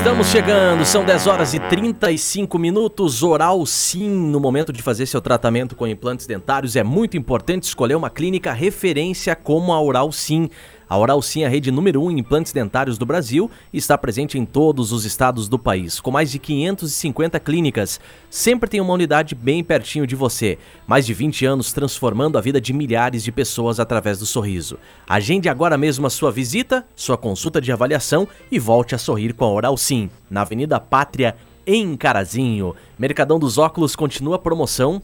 Estamos chegando, são 10 horas e 35 minutos. Oral Sim, no momento de fazer seu tratamento com implantes dentários, é muito importante escolher uma clínica referência como a Oral Sim. A Oral Sim é a rede número 1 um em implantes dentários do Brasil e está presente em todos os estados do país, com mais de 550 clínicas. Sempre tem uma unidade bem pertinho de você. Mais de 20 anos transformando a vida de milhares de pessoas através do sorriso. Agende agora mesmo a sua visita, sua consulta de avaliação e volte a sorrir com a Oral Sim, na Avenida Pátria, em Carazinho. Mercadão dos Óculos continua a promoção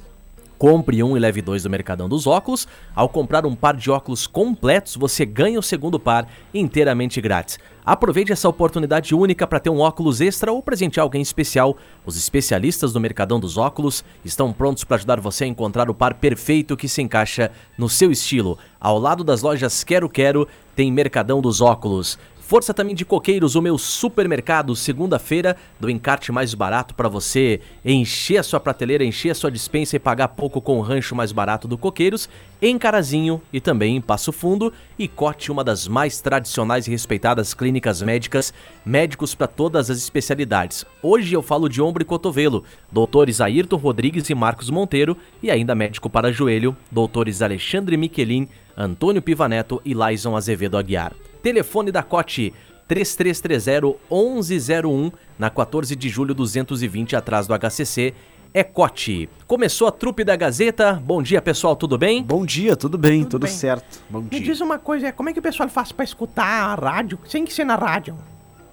Compre um e leve dois do Mercadão dos Óculos. Ao comprar um par de óculos completos, você ganha o segundo par inteiramente grátis. Aproveite essa oportunidade única para ter um óculos extra ou presentear alguém especial. Os especialistas do Mercadão dos Óculos estão prontos para ajudar você a encontrar o par perfeito que se encaixa no seu estilo. Ao lado das lojas Quero Quero, tem Mercadão dos Óculos. Força também de Coqueiros, o meu supermercado, segunda-feira, do encarte mais barato para você encher a sua prateleira, encher a sua dispensa e pagar pouco com o rancho mais barato do Coqueiros, em Carazinho e também em Passo Fundo, e Cote, uma das mais tradicionais e respeitadas clínicas médicas, médicos para todas as especialidades. Hoje eu falo de ombro e cotovelo, doutores Ayrton Rodrigues e Marcos Monteiro, e ainda médico para joelho, doutores Alexandre Miquelin, Antônio Pivaneto e Laison Azevedo Aguiar. Telefone da Cote 3330-1101, na 14 de julho 220, atrás do HCC. É Cote. Começou a trupe da Gazeta. Bom dia, pessoal, tudo bem? Bom dia, tudo bem, tudo, Tudo bem. certo. Bom Me dia. diz uma coisa, como é que o pessoal faz pra escutar a rádio sem que ser na rádio?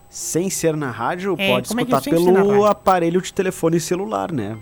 Sem ser na rádio, É, pode é escutar na pelo aparelho de telefone celular, né?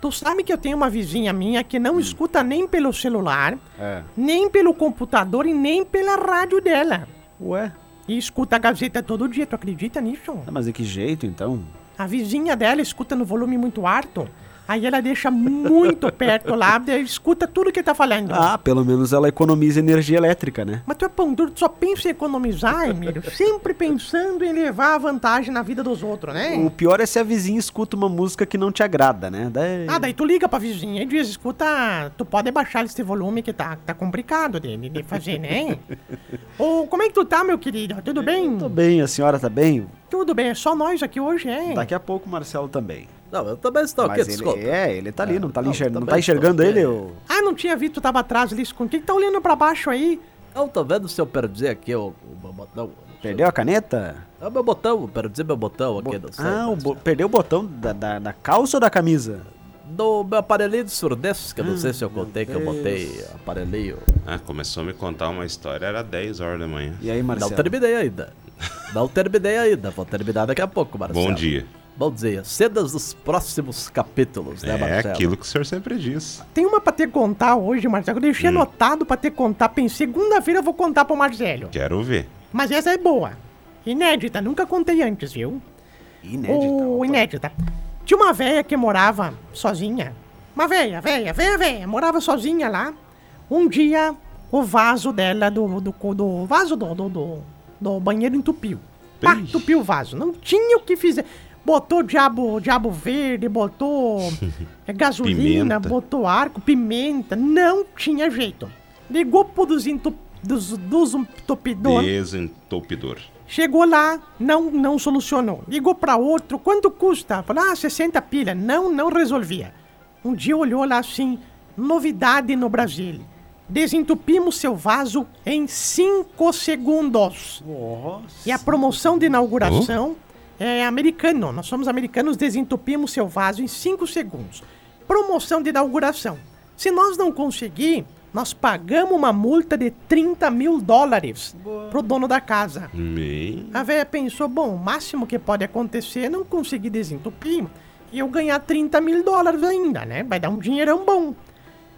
Tu sabe que eu tenho uma vizinha minha que não escuta nem pelo celular, É. nem pelo computador e nem pela rádio dela. Ué, E escuta a Gazeta todo dia, tu acredita nisso? ah, mas de que jeito então? A vizinha dela escuta no volume muito alto, aí ela deixa muito perto lá, escuta tudo que tá falando. Ah, pelo menos ela economiza energia elétrica, né? Mas tu é pão duro, tu só pensa em economizar, Emílio. Sempre pensando em levar a vantagem na vida dos outros, né? O pior é se a vizinha escuta uma música que não te agrada, né? Daí... Ah, daí tu liga pra vizinha e diz, escuta, tu pode baixar esse volume que tá, tá complicado de, de- fazer, né? Ô, como é que tu tá, meu querido? Tudo bem? Tô bem, a senhora tá bem? Tudo bem, é só nós aqui hoje, é? Daqui a pouco o Marcelo também. Não, eu também estou Mas aqui, ele, desculpa. é, ele tá ali, não tá, ali não, enxer- não tá enxergando ele? bem. ô? Ah, não tinha visto, tu tava atrás ali escondido. Tá olhando pra baixo aí? Eu tô vendo se eu perdi aqui o, o meu botão. Perdeu a caneta? É o meu botão, perdi meu botão aqui. não sei, Ah, o bo- perdeu o botão da, da, da calça ou da camisa? Do meu aparelhinho de surdez, que eu não sei se eu Ah, contei que eu botei aparelhinho. Ah, começou a me contar uma história, era 10 horas da manhã. E aí, Não Marcelo? terminei ainda. Não terminei ainda. Vou terminar daqui a pouco, Marcelo. Bom dia. Bom dia. Cenas dos próximos capítulos, né, É Marcelo? aquilo que o senhor sempre diz. Tem uma pra te contar hoje, Marcelo. Eu deixei Hum. anotado pra te contar. Pensei, segunda-feira eu vou contar pro Marcelo. Quero ver. Mas essa é boa. Inédita, nunca contei antes, viu? Inédita. O opa. inédita. Tinha uma véia que morava sozinha. Uma véia, véia, véia, véia. Morava sozinha lá. Um dia, o vaso dela, do, do, do vaso do, do, do, do banheiro entupiu. Pá, entupiu o vaso. Não tinha o que fazer. Botou diabo, diabo verde, botou eh, gasolina, Pimenta. botou arco, pimenta. Não tinha jeito. Ligou pro dos, entup, dos, dos entupidor. Desentupidor. Chegou lá, não, não solucionou. Ligou para outro, quanto custa? Falou, ah, 60 pilha. Não, não resolvia. Um dia olhou lá assim, novidade no Brasil. Desentupimos seu vaso em 5 segundos. E a promoção de inauguração é americano. Nós somos americanos, desentupimos seu vaso em 5 segundos. Promoção de inauguração. Se nós não conseguir, nós pagamos uma multa de 30 mil dólares pro dono da casa. Bem. A velha pensou, bom, o máximo que pode acontecer é não conseguir desentupir e eu ganhar 30 mil dólares ainda, né? Vai dar um dinheirão bom.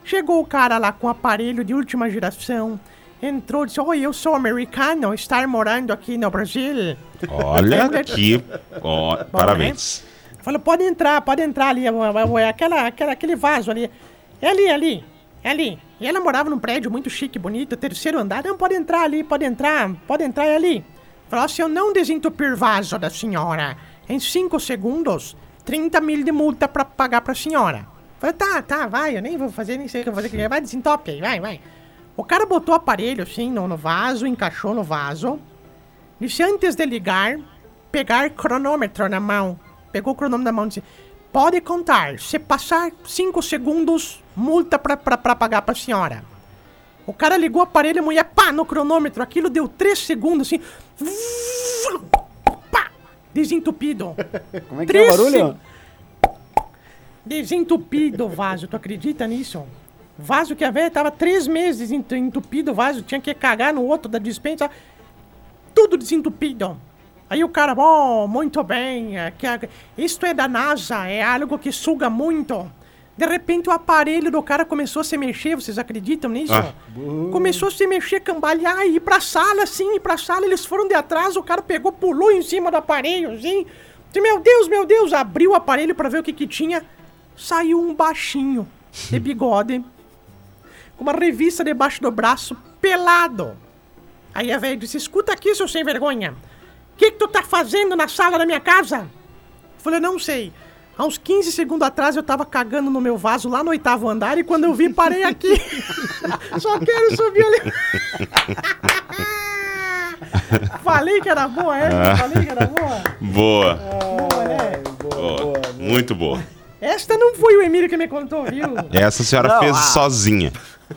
Chegou o cara lá com aparelho de última geração, entrou e disse, oi, eu sou americano, estar morando aqui no Brasil. Olha que. Ó, né? parabéns. Falou, pode entrar, pode entrar ali, é, é, é aquela, aquela, aquele vaso ali. É ali, ali. É ali. E ela morava num prédio muito chique, bonito, terceiro andar. Não, pode entrar ali, pode entrar, pode entrar é ali. Falou, se eu não desentupir vaso da senhora em 5 segundos, 30 mil de multa pra pagar pra senhora. Falei, tá, tá, vai, eu nem vou fazer, nem sei o que eu vou fazer. Vai, desentope aí, vai, vai. O cara botou o aparelho assim no, no vaso, encaixou no vaso. Disse antes de ligar, pegar cronômetro na mão. Pegou o cronômetro na mão e disse: Pode contar. Se passar 5 segundos, multa pra, pra, pra pagar pra senhora. O cara ligou o aparelho, a mulher, pá, no cronômetro. Aquilo deu 3 segundos assim. Pá! Desentupido. Como é que é o barulho? Desentupido o vaso, tu acredita nisso? Vaso que a velha tava três meses entu- entupido o vaso, tinha que cagar no outro da dispensa. Tudo desentupido. Aí o cara, oh, muito bem, é que isto é da NASA, é algo que suga muito. De repente o aparelho do cara começou a se mexer, vocês acreditam nisso? Ah. Começou a se mexer, cambalear, ir pra sala, assim, ir pra sala, eles foram de atrás, o cara pegou, pulou em cima do aparelho, assim. Meu Deus, meu Deus, abriu o aparelho pra ver o que que tinha. Saiu um baixinho, de bigode, com uma revista debaixo do braço, pelado. Aí a velha disse, escuta aqui, seu sem vergonha. O que, que tu tá fazendo na sala da minha casa? Eu falei, não sei. Há uns 15 segundos atrás eu tava cagando no meu vaso lá no oitavo andar e quando eu vi, parei aqui. Só quero subir ali. Falei que era boa, é? Falei que era boa. Boa. Boa, né? boa. Muito boa. Esta não foi o Emílio que me contou, viu? Essa a senhora Não, fez ah. sozinha.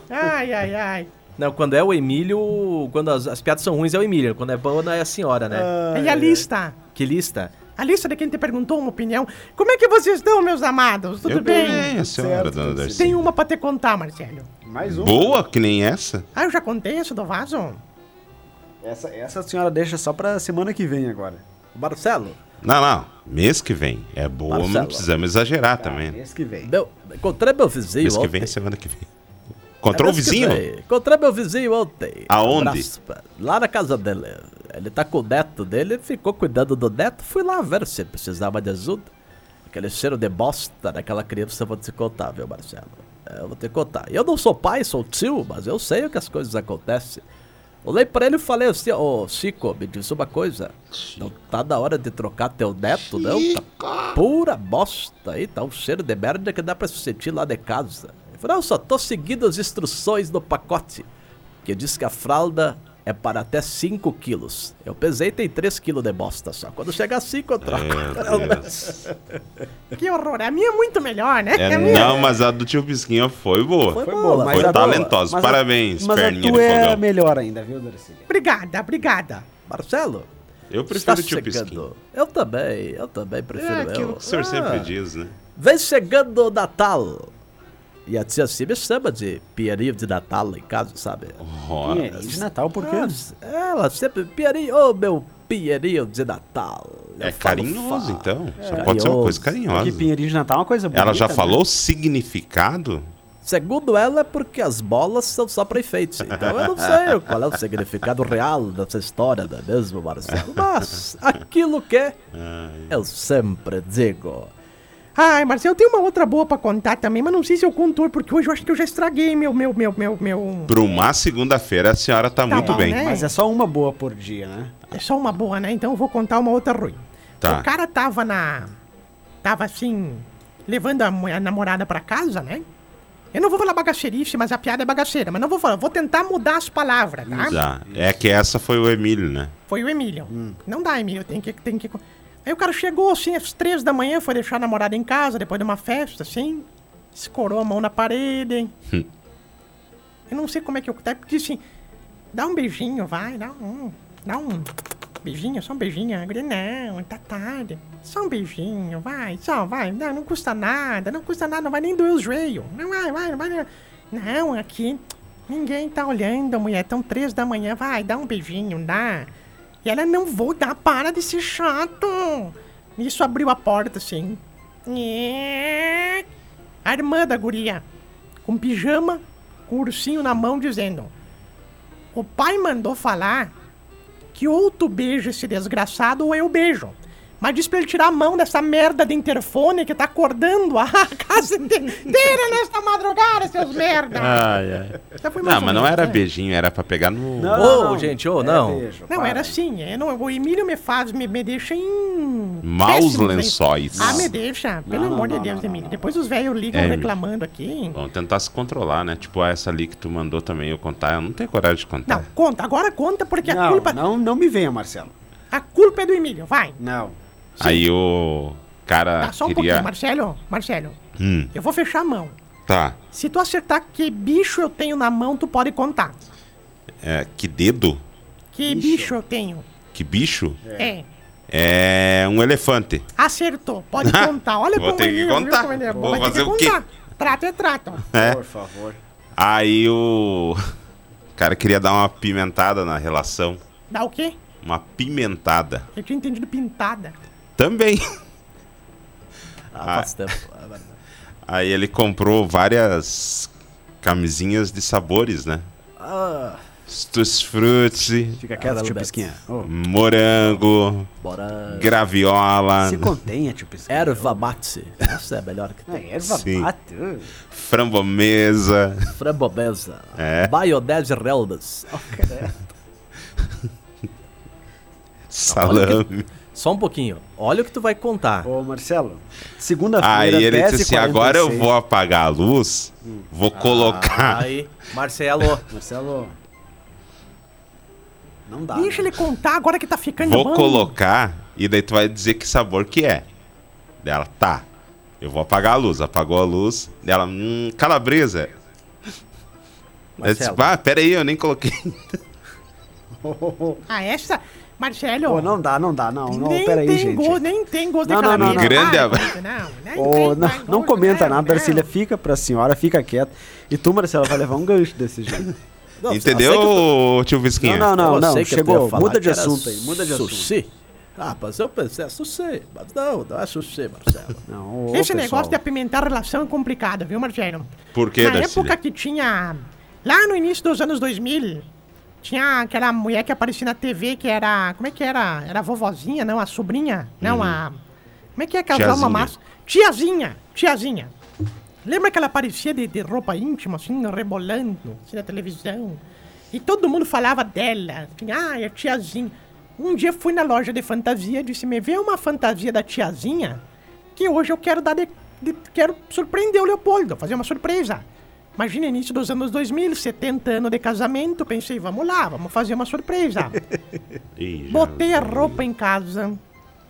Ai, ai, ai. Não, quando é o Emílio, quando as, as piadas são ruins é o Emílio, quando é boa é a senhora, né? E a lista? Que lista? A lista de quem te perguntou uma opinião. Como é que vocês estão, meus amados? Tudo Eu bem? bem, a senhora, Certo, dona Darcy. Tem uma pra te contar, Marcelo. Mais um. Boa, que nem essa. Ah, eu já contei essa do vaso? Essa, essa a senhora deixa só pra semana que vem agora. Marcelo, Não, não. Mês que vem. É boa, mas Marcelo. não precisamos exagerar também. né? Mês que vem. meu, encontrei meu vizinho Mês que vem é semana que vem. Encontrou o Mês que vizinho? Encontrei meu vizinho ontem. Aonde? Pra- Lá na casa dele. Ele tá com o neto dele, ficou cuidando do neto. Fui lá ver se precisava de ajuda. Aquele cheiro de bosta daquela criança eu vou te contar, viu, Marcelo? É, Eu vou te contar. Eu não sou pai, sou tio, mas eu sei o que as coisas acontecem. Olhei pra ele e falei assim, ô Chico, me diz uma coisa. Não tá na hora de trocar teu neto, não? Tá pura bosta aí, tá um cheiro de merda que dá pra se sentir lá de casa. Ele falou, não, eu só tô seguindo as instruções do pacote. Que diz que a fralda é para até 5 quilos. Eu pesei tem 3 quilos de bosta só. Quando chegar a 5 eu troco. Que horror. A minha é muito melhor, né? É, a minha... não, mas a do tio Pisquinha foi boa. Foi Foi boa, boa, mas Foi a talentosa. mas a- Parabéns, mas a perninha tua de é fogão. melhor ainda, viu, Darcília? Obrigada, obrigada. Marcelo, Eu prefiro o tio Pisquinha. Eu também, eu também prefiro É eu. aquilo que o senhor Ah, sempre diz, né? Vem chegando o Natal. E a tia Cia me chama de Pierinho de Natal lá em casa, sabe? Ora, Pinheirinho de Natal, por quê? Ela sempre, Pierinho, ô meu Pierinho de Natal. Eu é falo, carinhoso, então. Só É. pode ser uma coisa Carinhoso. carinhosa. Porque Pinheirinho de Natal é uma coisa bonita, Ela já né? falou o significado? Segundo ela, é porque as bolas são só pra enfeite. Então eu não sei qual é o significado real dessa história, não é mesmo, Marcelo? Mas aquilo que eu sempre digo. Ai, Marcelo, eu tenho uma outra boa pra contar também, mas não sei se eu conto porque hoje eu acho que eu já estraguei meu, meu, meu, meu, meu... Para uma segunda-feira a senhora tá, Tá muito bom, bem. né? Mas é só uma boa por dia, né? É só uma boa, né? Então eu vou contar uma outra ruim. Tá. O cara tava na... Tava assim... Levando a, a namorada pra casa, né? Eu não vou falar bagaceirice, mas a piada é bagaceira. Mas não vou falar. Vou tentar mudar as palavras, tá? Já. É que essa foi o Emílio, né? Foi o Emílio. Não dá, Emílio. Tem que, tem que... Aí o cara chegou, assim, às três da manhã, foi deixar a namorada em casa, depois de uma festa, assim. Escorou a mão na parede. Hum. Eu não sei como é que eu... Disse assim, dá um beijinho, vai, dá um... Dá um beijinho, só um beijinho. Guria, não, tá tarde. Só um beijinho, vai, só, vai. Não, não custa nada, não custa nada, não vai nem doer o joelho. Não vai, vai, não vai. Não, aqui ninguém tá olhando, mulher. Estão três da manhã, vai, dá um beijinho, dá. E ela, não vou dar, para de ser chato. Isso abriu a porta. Nhê. A irmã da guria, com pijama, com ursinho na mão, dizendo... O pai mandou falar que ou tu beija esse desgraçado ou eu beijo. Mas diz pra ele tirar a mão dessa merda de interfone que tá acordando a casa inteira nesta madrugada, seus merda. Ai, ai. Não, ou mas não era né? beijinho, era pra pegar no. Não, Ô, não, não. gente, ô, É não. beijo, Não, para. era assim. É, não, o Emílio me faz, me, me deixa em. Maus lençóis. Ah, me deixa. Pelo Não, amor não, de Deus, Emílio. não. Depois os velhos ligam É, reclamando aqui. Vamos tentar se controlar, né? Tipo, essa ali que tu mandou também eu contar. Eu não tenho coragem de contar. Não, conta. Agora conta porque a culpa. não, não me venha, Marcelo. A culpa é do Emílio. Vai. Não. Aí o cara Tá, só um queria. pouquinho, Marcelo. Marcelo, Hum, eu vou fechar a mão. tá. Se tu acertar que bicho eu tenho na mão, tu pode contar. É, que dedo? Que Bicho. bicho eu tenho? Que bicho? É. É um elefante. Acertou. Pode contar. Olha Vou como ter que ele, viu contar. como ele é bom. Vou Vai fazer que o quê? contar. Trato é trato. É. Por favor. Aí o cara queria dar uma pimentada na relação. Dá o quê? Uma pimentada. Eu tinha entendido pintada. Também. Ah, faz tempo. Vai. Aí ele comprou várias camisinhas de sabores, né? Ah, Tutti frutti, Fica quieto, tio Pisquinha. Ô, morango, bora. graviola, se contenha, tio Pisquinha. Erva mate. Essa é a melhor que tem. É, erva Sim. mate. ô. frambomesa. Frambobesa. É. Biodez reldas. salame. Só um pouquinho. Olha o que tu vai contar. Ô, Marcelo, segunda-feira, Aí ele disse assim: 10h46. agora eu vou apagar a luz, vou colocar. Aí, Marcelo. Marcelo, não dá. Deixa né? ele contar agora que tá ficando Vou bom. colocar e daí tu vai dizer que sabor que é. Dela, tá. Eu vou apagar a luz. Apagou a luz. Dela, hum, calabresa. Eu disse, Marcelo. ah, peraí, eu nem coloquei. Ah, essa... Marcelo... Ô, não dá, não dá, não. Não, nem peraí, tem gente. gosto, nem tem gosto Não, de não, não, não. Grande abraço. Não, tem, não, não comenta não, nada, não. Darcília. Fica pra senhora, fica quieto. E tu, Marcelo, vai levar um gancho desse jeito. Não, Entendeu, eu tio Visquinha? Não, não, não, eu chegou. Muda de assunto aí, muda de assunto. Sushi. Ah, mas eu pensei, é sushi. Mas não, não é sushi, Marcelo. Não, ô, Esse pessoal. negócio de apimentar a relação é complicado, viu, Marcelo? Por que, Na Darcília? época que tinha... Lá no início dos anos 2000, tinha aquela mulher que aparecia na TV que era... Como é que era? Era a vovozinha, não? A sobrinha? Não, a... Como é que é que ela uma massa? Tiazinha! Tiazinha! Lembra que ela aparecia de, de roupa íntima, assim, rebolando, assim, na televisão? E todo mundo falava dela. Assim, ah, é a tiazinha. Um dia fui na loja de fantasia e disse, me vê uma fantasia da tiazinha que hoje eu quero dar de, de- quero surpreender o Leopoldo, fazer uma surpresa. Imagina, início dos anos 2000, 70 anos de casamento, pensei, vamos lá, vamos fazer uma surpresa. Botei a roupa em casa,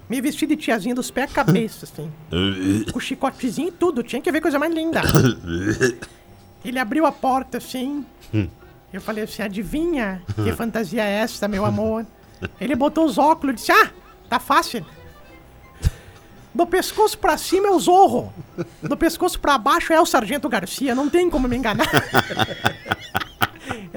me vesti de tiazinha dos pés à cabeça, assim. Com chicotezinho e tudo, tinha que ver coisa mais linda. Ele abriu a porta assim. Eu falei assim: adivinha que fantasia é essa, meu amor? Ele botou os óculos e disse: Ah, tá fácil. Do pescoço pra cima é o Zorro. Do pescoço pra baixo é o Sargento Garcia. Não tem como me enganar.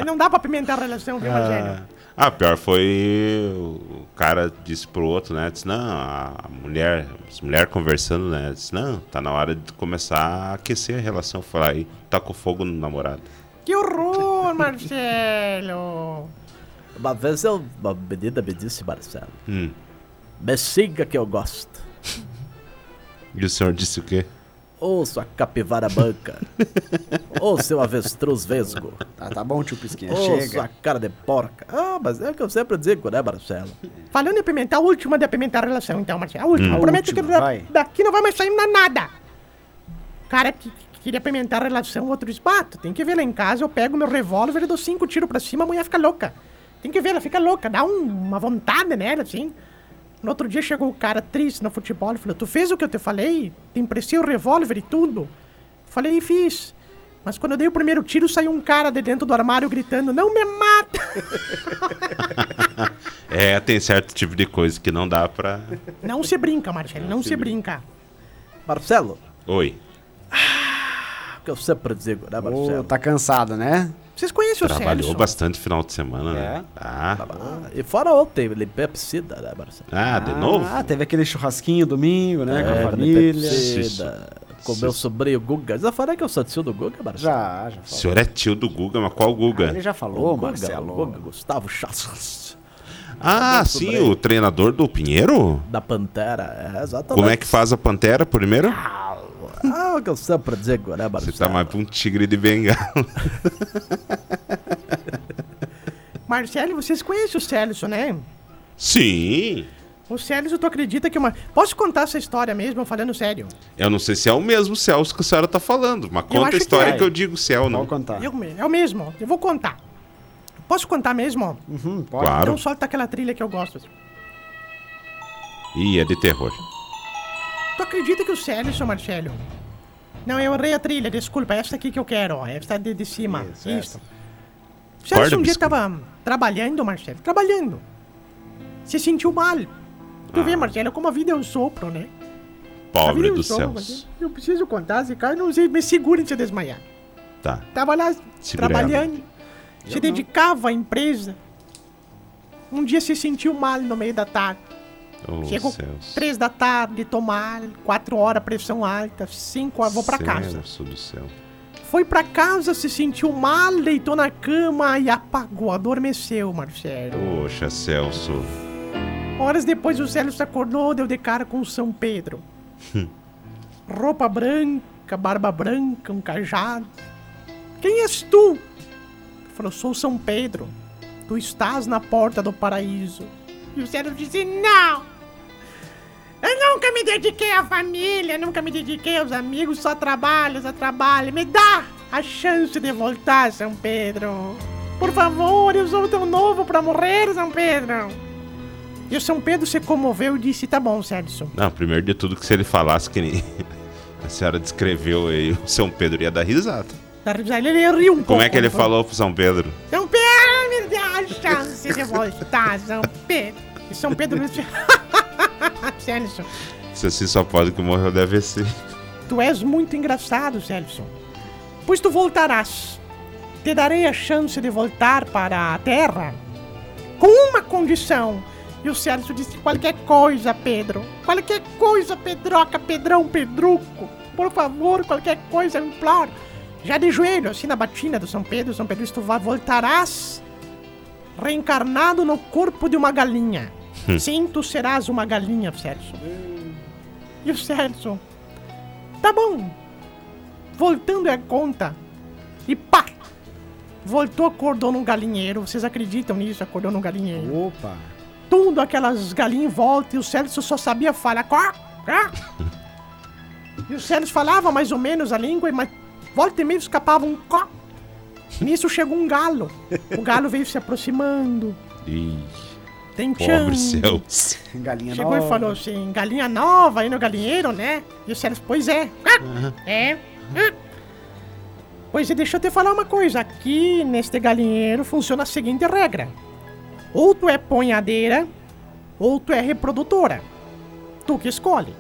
Não dá pra pimentar a relação, viu, Rogério? Ah, pior foi o cara disse pro outro, né? Disse, não, a mulher, as mulheres conversando, né? Disse, não, tá na hora de começar a aquecer a relação. Foi lá e tacou fogo no namorado. Que horror, Marcelo! Uma vez eu, uma menina me disse, Marcelo, Hum. me siga que eu gosto. E o senhor disse o quê? Ô, sua capivara banca. Ô, seu avestruz vesgo. Tá, tá bom, tio Pisquinha, Ô, chega. sua cara de porca. Ah, mas é o que eu sempre digo, né, Marcelo? Falando em apimentar, a última de apimentar a relação, então, Marcelo. A última. Hum. Prometo que última, da- vai. daqui não vai mais sair nada. Cara que, que queria apimentar a relação, outro disse, "Bah, tu tem que ver lá em casa, eu pego meu revólver e dou cinco tiros pra cima, a mulher fica louca. Tem que ver, ela fica louca, dá um- uma vontade nela, assim. No outro dia chegou o cara triste no futebol e falou, tu fez o que eu te falei? Te emprestei o revólver e tudo? Falei, fiz. Mas quando eu dei o primeiro tiro, saiu um cara de dentro do armário gritando, não me mata! É, tem certo tipo de coisa que não dá pra. Não se brinca, Marcelo, não se brinca. Marcelo, Oi. o que eu sempre digo, né, Ô, Marcelo? tá cansado, né? Vocês conhecem o Trabalhou Celso? bastante final de semana, né? É? Ah, Ah, E fora ontem, limpei a piscina, né, Marcelo? ah, de novo? Ah, teve aquele churrasquinho domingo, né? com É, a limpei a família. piscina, com meu sobrinho Guga. Já falei que eu sou tio do Guga, Marcelo? Já, já O falou. senhor é tio do Guga, mas qual Ah, Guga? ele já falou, Guga, Marcelo. o Guga, Gustavo Chassas. Ah, sim, o treinador do Pinheiro? Da Pantera, é, exatamente. Como é que faz a Pantera primeiro? Ah, o que eu sei pra dizer agora, Você tá mais pra um tigre de bengala. Marcelo, vocês conhecem o Célio, né? Sim. O Célio, tu acredita que uma. Posso contar essa história mesmo, falando sério? Eu não sei se é o mesmo Celso que a senhora tá falando, mas conta a que história é. que, eu digo se é ou não. Pode contar. Eu, é o mesmo, eu vou contar. Posso contar mesmo? Uhum, pode. Claro. Então solta aquela trilha que eu gosto. Ih, é de terror. Tu acredita que o Célio, seu Marcelo? Não, eu errei a trilha, desculpa. Essa aqui que eu quero, ó. Essa de, de cima. Isso, Isso. essa. O Célio Acorda, um dia tava trabalhando, Marcelo. Trabalhando. Se sentiu mal. Tu Ah. vê, Marcelo, como a vida é um sopro, né? Pobre é um sopro, céus. Marcelo. Eu preciso contar, esse cara não sei, me segurem se eu desmaiar. Tá. Tava lá Segura trabalhando, se dedicava à empresa. Um dia se sentiu mal no meio da tarde. Oh, Chegou céus. três da tarde, tomar, quatro horas, pressão alta, cinco horas, vou pra casa. Celso do céu. Foi pra casa, se sentiu mal, deitou na cama e apagou, adormeceu, Marcelo. Poxa, Celso. Horas depois o se acordou, deu de cara com o São Pedro. Roupa branca, barba branca, um cajado. Quem és tu? Falou, sou São Pedro. Tu estás na porta do paraíso. E o Célio disse, não! Eu nunca me dediquei à família, nunca me dediquei aos amigos, só trabalho, só trabalho. Me dá a chance de voltar, São Pedro. Por favor, eu sou tão novo pra morrer, São Pedro. E o São Pedro se comoveu e disse: Tá bom, Sérgio. Não, primeiro de tudo que se ele falasse que nem a senhora descreveu aí, o São Pedro ia dar risada. Da risada, Ele riu um pouco. Como é que ele falou pro São Pedro? São Pedro, me dá a chance de voltar, São Pedro. E São Pedro disse: Se assim só pode que morreu deve ser. tu és muito engraçado, Sérgio. Pois tu voltarás. Te darei a chance de voltar para a Terra com uma condição. E o Sérgio disse: qualquer coisa, Pedro. Qualquer coisa, Pedroca, Pedrão, Pedruco. Por favor, qualquer coisa, eu imploro. Já de joelho, assim na batina do São Pedro, São Pedro, tu voltarás reencarnado no corpo de uma galinha. Sim, tu serás uma galinha, Sérgio. E o Sérgio? Tá bom. Voltando à conta. E pá! Voltou, acordou num galinheiro. Vocês acreditam nisso? Acordou num galinheiro. Opa. Tudo aquelas galinhas em volta e o Sérgio só sabia falar. Quá, quá. E o Sérgio falava mais ou menos a língua, mas volta e meia escapava um có. Nisso chegou um galo. O galo veio se aproximando, Ih, tentando. pobre Celso. Galinha Chegou nova. e falou assim, galinha nova aí no galinheiro, né? E o Sérgio, pois é. Ah, É. Hum. Pois é, deixa eu te falar uma coisa. Aqui neste galinheiro funciona a seguinte regra. Ou tu é ponhadeira, ou tu é reprodutora. Tu que escolhe.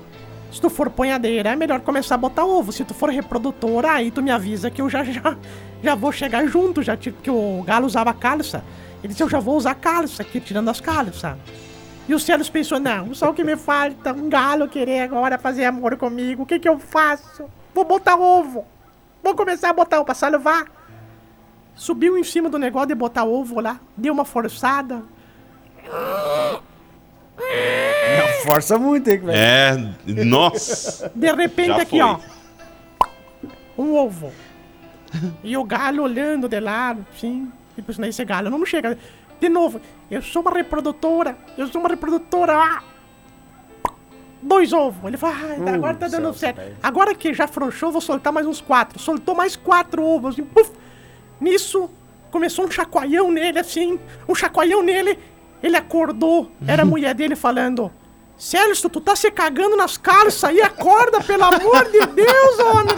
Se tu for ponhadeira, é melhor começar a botar ovo. Se tu for reprodutora, aí tu me avisa que eu já já, já vou chegar junto, já tipo, que o galo usava calça. Ele disse, eu já vou usar calça aqui, tirando as calças. E o Célios pensou, não, só o que me falta, um galo querer agora fazer amor comigo, o que que eu faço? Vou botar ovo. Vou começar a botar ovo pra salvar. Subiu em cima do negócio de botar ovo lá, deu uma forçada. Força muito, hein, velho. É, nossa. De repente Já aqui, foi. ó. Um ovo. E o galo olhando de lado, assim. E pensando, esse galo não chega. De novo, eu sou uma reprodutora. Eu sou uma reprodutora. Ah! Dois ovos. Ele fala, ah, Uh, agora tá dando certo. velho. Agora que já afrouxou, vou soltar mais uns quatro. Soltou mais quatro ovos. Assim, puf! Nisso, começou um chacoalhão nele, assim. Um chacoalhão nele. Ele acordou. Era a mulher dele falando. Célio, tu tá se cagando nas calças aí, acorda, pelo amor de Deus, homem.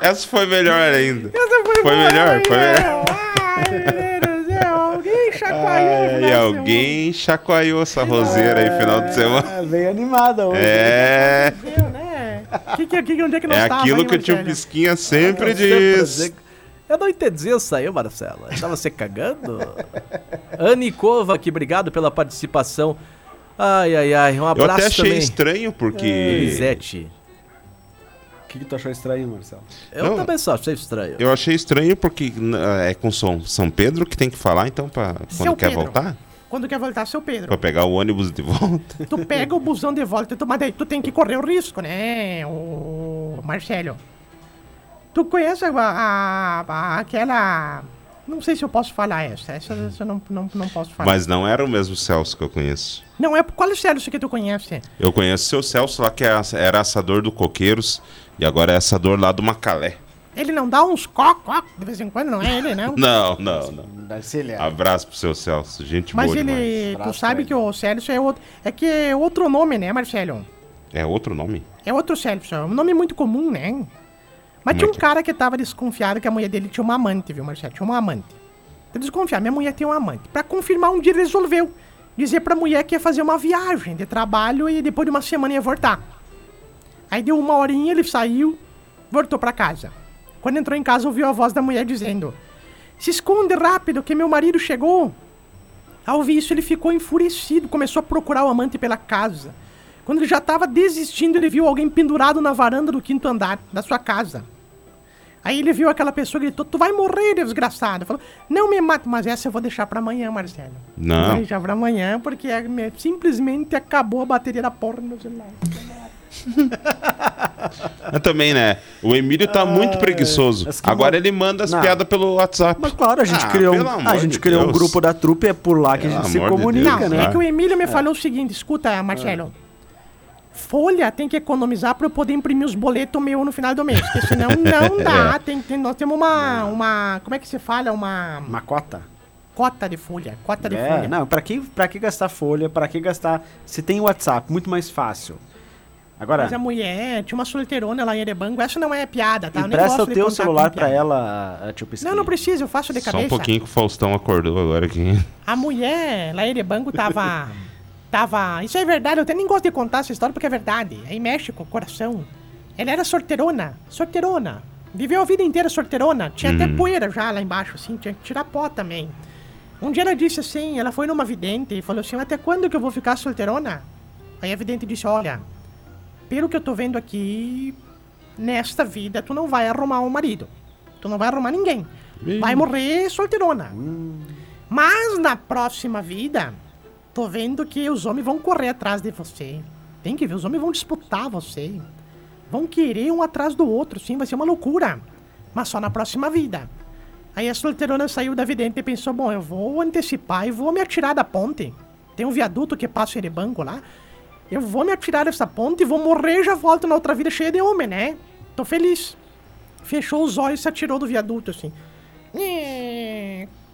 Essa foi melhor ainda. Essa foi, Foi melhor, foi meu? Ai, meu Deus do céu, alguém chacoalhou. Ai, alguém chacoalhou essa roseira aí final de semana. É, veio animada hoje. É, semana. Meu, né? Que, que, que, onde é que nós é aquilo que o tio? Pisquinha sempre sempre diz. Eu não entendi isso aí, Marcelo. Eu Tava se cagando? Anne Kovac, obrigado pela participação. Ai, ai, ai. Um Eu abraço até achei também. estranho porque Elisete. O que, que tu achou estranho, Marcelo? Eu Não. também só achei estranho. Eu achei estranho porque é com São, São Pedro que tem que falar, então, pra, quando Seu quer Pedro. voltar? Quando quer voltar, seu Pedro. Pra pegar o ônibus de volta. Tu pega o busão de volta, tu, mas daí tu tem que correr o risco, né, o Marcelo? Tu conhece a, a- a- aquela... Não sei se eu posso falar essa, essa, essa eu não, não, não posso falar. Mas não era o mesmo Celso que eu conheço. Não, é qual é o Celso que tu conhece? Eu conheço o seu Celso lá, que é era assador do Coqueiros e agora é assador lá do Macalé. Ele não dá uns coc, coc de vez em quando, não é ele, não? Não, não, não. Deve ser ele. é. Abraço pro seu Celso, gente Mas boa ele, demais. tu Abraço sabe que o Celso é outro, é que é outro nome, né, Marcelo? É outro nome? É outro Celso, é um nome muito comum, né? Mas Como tinha um é? cara que tava desconfiado que a mulher dele tinha uma amante, viu, Marcelo? Tinha uma amante. Tá desconfiado, minha mulher tem uma amante. Pra confirmar, um dia ele resolveu dizer pra mulher que ia fazer uma viagem de trabalho e depois de uma semana ia voltar. Aí deu uma horinha, ele saiu, voltou pra casa. Quando entrou em casa, ouviu a voz da mulher dizendo: Se esconde rápido, que meu marido chegou. Ao ouvir isso, ele ficou enfurecido, começou a procurar o amante pela casa. Quando ele já estava desistindo, ele viu alguém pendurado na varanda do quinto andar da sua casa. Aí ele viu aquela pessoa e gritou: Tu vai morrer, desgraçado. Falou: Não me mate, mas essa eu vou deixar pra amanhã, Marcelo. Não. Vou deixar pra amanhã, porque é- me- simplesmente acabou a bateria da porra no celular. Mas também, né? O Emílio tá muito preguiçoso. Agora bom. ele manda as Não. piadas pelo WhatsApp. Mas claro, a gente Ah, criou, um, a gente de criou um grupo da trupe, é por lá que a Pelo gente se amor de comunica, Deus, Não, né? é que o Emílio me falou o seguinte: escuta, Marcelo. Folha tem que economizar pra eu poder imprimir os boletos meu no final do mês. Porque senão não dá. Tem, tem- nós temos uma, uma. Como é que se fala? Uma Uma cota. cota de folha. Cota de É, folha. não, pra que, pra que gastar folha? Pra que gastar. Se tem WhatsApp, muito mais fácil. Agora, Mas a mulher tinha uma solteirona lá em Erebango. Essa não é piada, tá? Empresta o teu celular piada. ela, a tio Pisquinha. Não, não precisa, eu faço de Só cabeça. um pouquinho que o Faustão acordou agora aqui. A mulher lá em Erebango tava. tava. Isso é verdade, eu até nem gosto de contar essa história porque é verdade. Aí mexe com o coração. Ela era sorteirona, sorteirona. Viveu a vida inteira sorteirona. Tinha até poeira já lá embaixo, assim, tinha que tirar pó também. Um dia ela disse assim, ela foi numa vidente e falou assim, até quando que eu vou ficar solteirona? Aí a vidente disse, olha, pelo que eu tô vendo aqui, nesta vida tu não vai arrumar um marido. Tu não vai arrumar ninguém. Vai morrer solteirona. Mas na próxima vida, tô vendo que os homens vão correr atrás de você. Tem que ver, os homens vão disputar você. Vão querer um atrás do outro, sim, vai ser uma loucura. Mas só na próxima vida. Aí a solteirona saiu da vidente e pensou: bom, eu vou antecipar e vou me atirar da ponte. Tem um viaduto que passa em banco lá. Eu vou me atirar dessa ponte e vou morrer e já volto na outra vida cheia de homem, né? Tô feliz. Fechou os olhos e se atirou do viaduto, assim.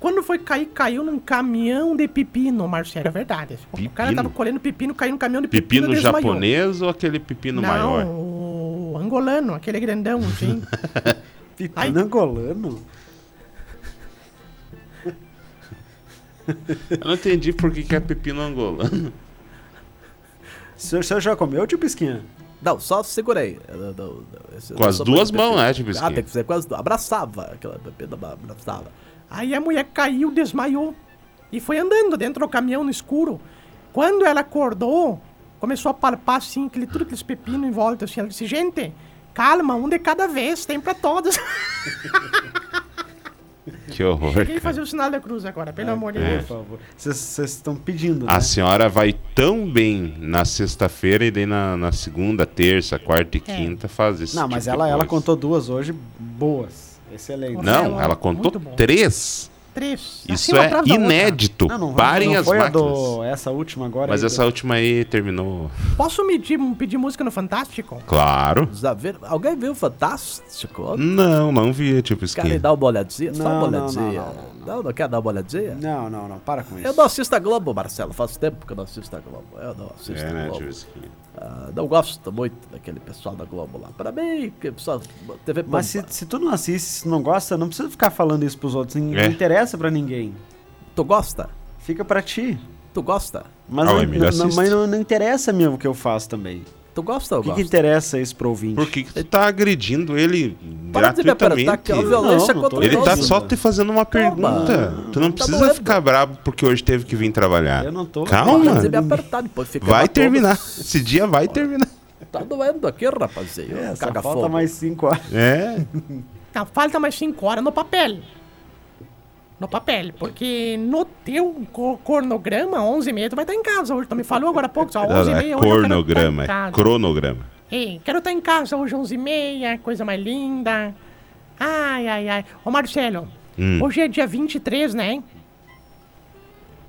Quando foi cair, caiu num caminhão de pepino, Marcelo. É verdade. O cara Pepino? tava colhendo pepino, caiu num caminhão de pepino. Pepino desmaiou. japonês ou aquele pepino Não, maior? o angolano, aquele grandão, assim. Pepino Ai. angolano? Eu não entendi por que, que é pepino angolano. O senhor, o senhor já comeu, tio Pisquinha? Não, só não- não- não- eu Com as duas mãos, pepino. né, tipo Ah, esquina? tem que fazer com as duas. Abraçava aquela bebida, abraçava. Aí a mulher caiu, desmaiou. E foi andando dentro do caminhão no escuro. Quando ela acordou, começou a palpar assim, aquele, tudo aqueles pepinos em volta. Assim, ela disse, gente, calma, um de cada vez, tem pra todos. Que horror. Quem fazer o sinal da cruz agora, pelo amor de Por Deus. favor. Vocês estão pedindo, né? A senhora vai tão bem na sexta-feira e daí na, na segunda, terça, quarta e quinta faz isso. Não, mas ela, ela contou duas hoje boas. Excelente. Não, Ela- contou três. Três. Isso assim, é inédito. Não, não, Parem não as foi a máquinas. do, essa última agora. Mas aí, essa do- última aí terminou. Posso medir, pedir música no Fantástico? Claro. Alguém viu o Fantástico? Não, não vi, tipo Querem skin. dar uma olhadinha? Só Não, uma não, olhadinha. não, Não, não, quer dar uma olhadinha? Não, não, não, para com isso. Eu não assisto a Globo, Marcelo. Faz tempo que eu não assisto a Globo. Eu não assisto É, a né, Globo. tipo skin. Ah, não gosto muito daquele pessoal da Globo lá. Pra mim, que só TV Mas se, se tu não assiste, se não gosta, não precisa ficar falando isso pros outros. Não É. interessa pra ninguém. Tu gosta? Fica pra ti. Tu gosta? Mas, Ah, não- mas não, não interessa mesmo o que eu faço também. Tu gosta ou O que, gosta? que interessa isso pro ouvinte? Por que, que tu tá agredindo ele Para de me apertar gratuitamente? violência Não, não tô Ele tá só te fazendo uma pergunta. Tu não Tá precisa doendo. ficar bravo porque hoje teve que vir trabalhar. Eu não tô- Para Calma. de me apertar, depois fica Vai terminar. todos. Esse dia vai terminar. Tá doendo aqui, rapazinho. É, falta mais cinco horas. É, Não, falta mais 5 horas no papel. No papel, porque no teu co- cornograma, 11h30, tu vai estar em casa hoje. Tu me falou agora há pouco, só 11h30. é hoje eu quero tá cornograma, em é casa. cronograma. Ei, quero estar em casa hoje, 11h30, coisa mais linda. Ai, ai, ai. Ô, Marcelo, Hum. hoje é dia 23, né?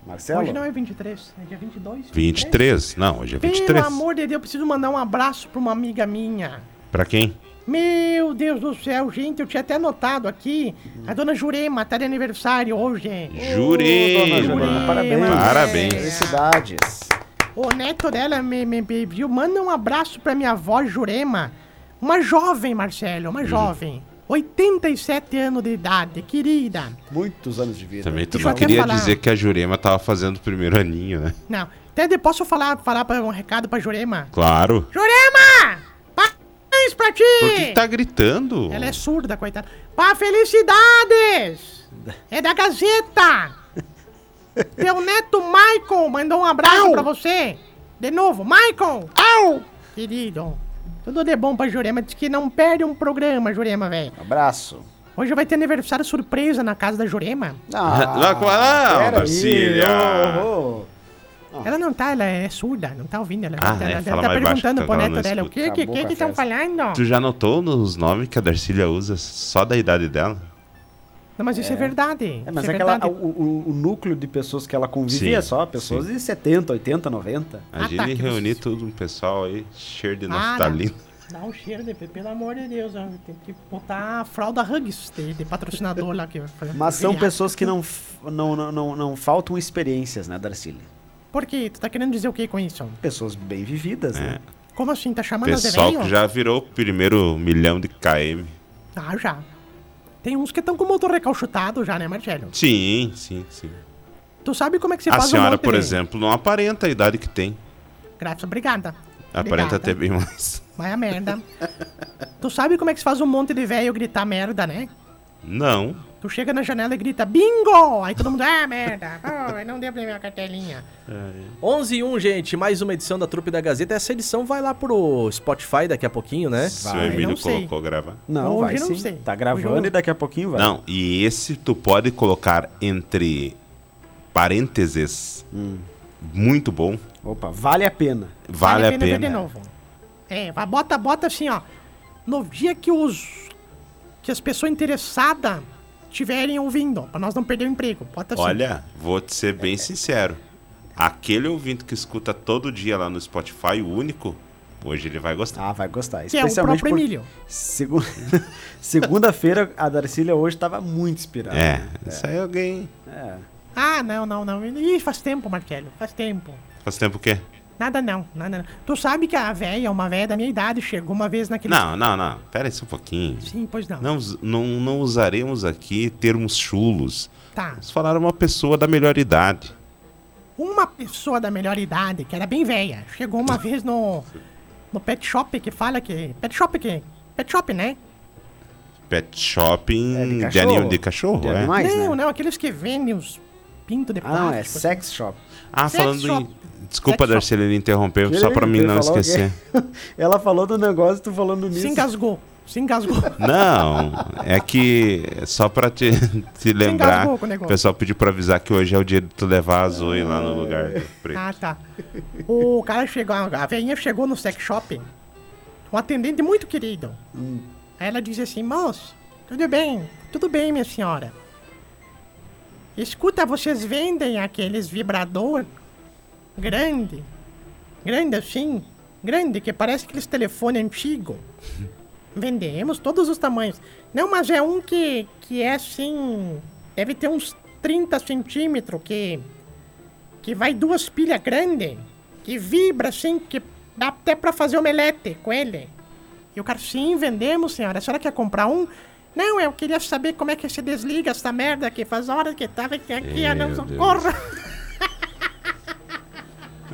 Marcelo? Hoje não é 23, é dia 22. 23? Não, hoje é Pelo 23. amor de Deus, eu preciso mandar um abraço pra uma amiga minha. Pra quem? Meu Deus do céu, gente, eu tinha até anotado aqui. A dona Jurema tá de aniversário hoje. Dona Jurema. Jurema, parabéns. Parabéns. Felicidades. O neto dela me, me pediu, manda um abraço pra minha avó Jurema. Uma jovem, Marcelo, uma jovem. 87 anos de idade, querida. Muitos anos de vida. Também tu Deixa eu não até queria falar. dizer que a Jurema tava fazendo o primeiro aninho, né? Não, até posso falar, falar pra- um recado pra Jurema? Claro. Jurema! Parabéns pra ti! Por que, que tá gritando? Ela é surda, coitada. Pá, felicidades! É da Gazeta! Teu neto Michael mandou um abraço pra você. De novo, Michael! Au! Querido, tudo de bom pra Jurema. Diz que não perde um programa, Jurema, velho. Abraço. Hoje vai ter aniversário surpresa na casa da Jurema. Ah, Não, com Darcília. ô, ô. Ela não tá, ela é surda, não tá ouvindo. Ela, Ah, ela, é, ela fala tá perguntando pro ela neto dela o que que que estão falando. Tu já notou nos nomes que a Darcília usa só da idade dela? Não, mas isso é, verdade. É, mas é é que ela- verdade. o, o- o núcleo de pessoas que ela convive Sim, é só pessoas de 70, 80, 90. Imagine tá, que reunir todo um pessoal aí, cheio de Ah, naftalina. Dá um cheiro, de, pelo amor de Deus. ó, Tem que botar a fralda Hugs de, de patrocinador lá. Que, vai fazer Mas são pessoas que não, não, não, não, não faltam experiências, né, Darcília? Por quê? Tu tá querendo dizer o que com isso? Pessoas bem vividas, né? Como assim? Tá chamando as de Pessoal velho? que já virou o primeiro milhão de KM. Ah, já. Tem uns que estão com o motor recalchutado já, né, Marcelo? Sim, sim, sim. Tu sabe como é que se a faz um senhora, monte por de- exemplo, não aparenta a idade que tem. Graças, obrigada. Aparenta Obrigada. ter bem mais. Vai a merda. tu sabe como é que se faz um monte de velho gritar merda, né? Não. Tu chega na janela e grita bingo! Aí todo mundo, ah, merda. Oh, não deu pra minha cartelinha. 11 e 1, gente, mais uma edição da Trupe da Gazeta. Essa edição vai lá pro Spotify daqui a pouquinho, né? Se o Vai, Emílio colocou gravar. Não, Hoje vai não sim. sei. Tá gravando e daqui a pouquinho vai. Não, e esse tu pode colocar entre parênteses. Muito bom. Opa, vale a pena. Vale, a ver pena. de novo. É, bota, bota assim, ó. No dia que os. que as pessoas interessadas estiverem ouvindo, pra nós não perder o emprego. Bota assim. Olha, vou te ser bem sincero. Aquele ouvinte que escuta todo dia lá no Spotify, o único, hoje ele vai gostar. Ah, vai gostar. Que é o Especialmente próprio por- Emílio. Segu- Segunda-feira, a Darcília hoje tava muito inspirada. É, isso aí alguém. É. Ah, não, não, não. Ih, faz tempo, Marcelo. Faz tempo. Faz tempo o quê? Nada não, nada não. Tu sabe que a véia, uma véia da minha idade, chegou uma vez naquele. Não, não, não. Pera aí só um pouquinho. Sim, pois não. Não, não, não usaremos aqui termos chulos. Tá. Vamos falar uma pessoa da melhor idade. Uma pessoa da melhor idade, que era bem velha, chegou uma vez no. no pet shop que fala que. Pet shop que. Pet shop, né? Pet shopping É, de de, cachorro. anim- de cachorro, De é? animais, não, né? não, aqueles que vendem os pintos de Ah, não, é plástico. sex shop. Ah, Sex falando shop. em. Desculpa, Sex Darcy, ele interrompeu, só pra mim não esquecer. que- Ela falou do negócio, tu falando nisso. Se engasgou. Se engasgou. Não, é que só pra te, te lembrar, o o pessoal pediu pra avisar que hoje é o dia de tu levar a Zoe lá no lugar do preto. ah, tá. O cara chegou, a velhinha chegou no sex shop. Um atendente muito querido. Aí ela disse assim, moço, tudo bem, tudo bem, minha senhora. Escuta, vocês vendem aqueles vibrador grande, grande assim, grande, que parece aqueles telefone antigo. Vendemos todos os tamanhos. Não, mas é um que, que é assim, deve ter uns 30 centímetros, que, que vai duas pilhas grandes, que vibra assim, que dá até pra fazer omelete com ele. E o cara, sim, vendemos, senhora. A senhora quer comprar um? Não, eu queria saber como é que se desliga essa merda aqui. Faz horas que tava aqui, aqui ah, não, Meu socorro.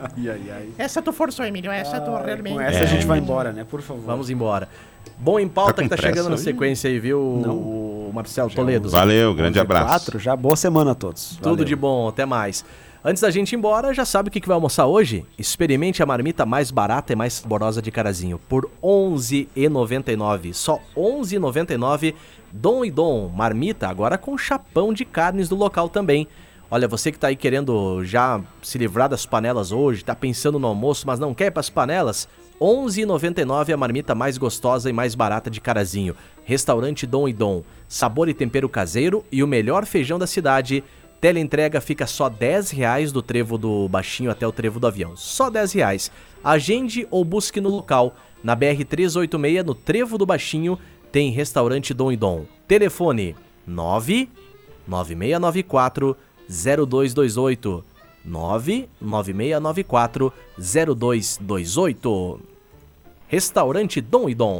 Ai, ai, ai. Essa tu forçou, Emílio. Essa tu realmente... Com essa a gente vai embora, né? Por favor. Vamos embora. Bom em pauta Tá que tá chegando na hoje? sequência aí, viu, o Marcelo Toledo? Valeu, grande 11 abraço. quatro, já boa semana a todos. Tudo Valeu. de bom, até mais. Antes da gente ir embora, já sabe o que, que vai almoçar hoje? Experimente a marmita mais barata e mais saborosa de Carazinho por R$ 11,99. Só R$ 11,99. Dom e Dom, marmita agora com chapão de carnes do local também. Olha, você que tá aí querendo já se livrar das panelas hoje, tá pensando no almoço, mas não quer ir pras panelas? R$ 11,99 a marmita mais gostosa e mais barata de Carazinho. Restaurante Dom e Dom. Sabor e tempero caseiro e o melhor feijão da cidade. Teleentrega fica só 10 reais do trevo do baixinho até o trevo do avião. Só 10 reais. Agende ou busque no local. Na BR-386, no trevo do baixinho, tem restaurante Dom e Dom. Telefone 99694 0228. 99694 0228. Restaurante Dom e Dom.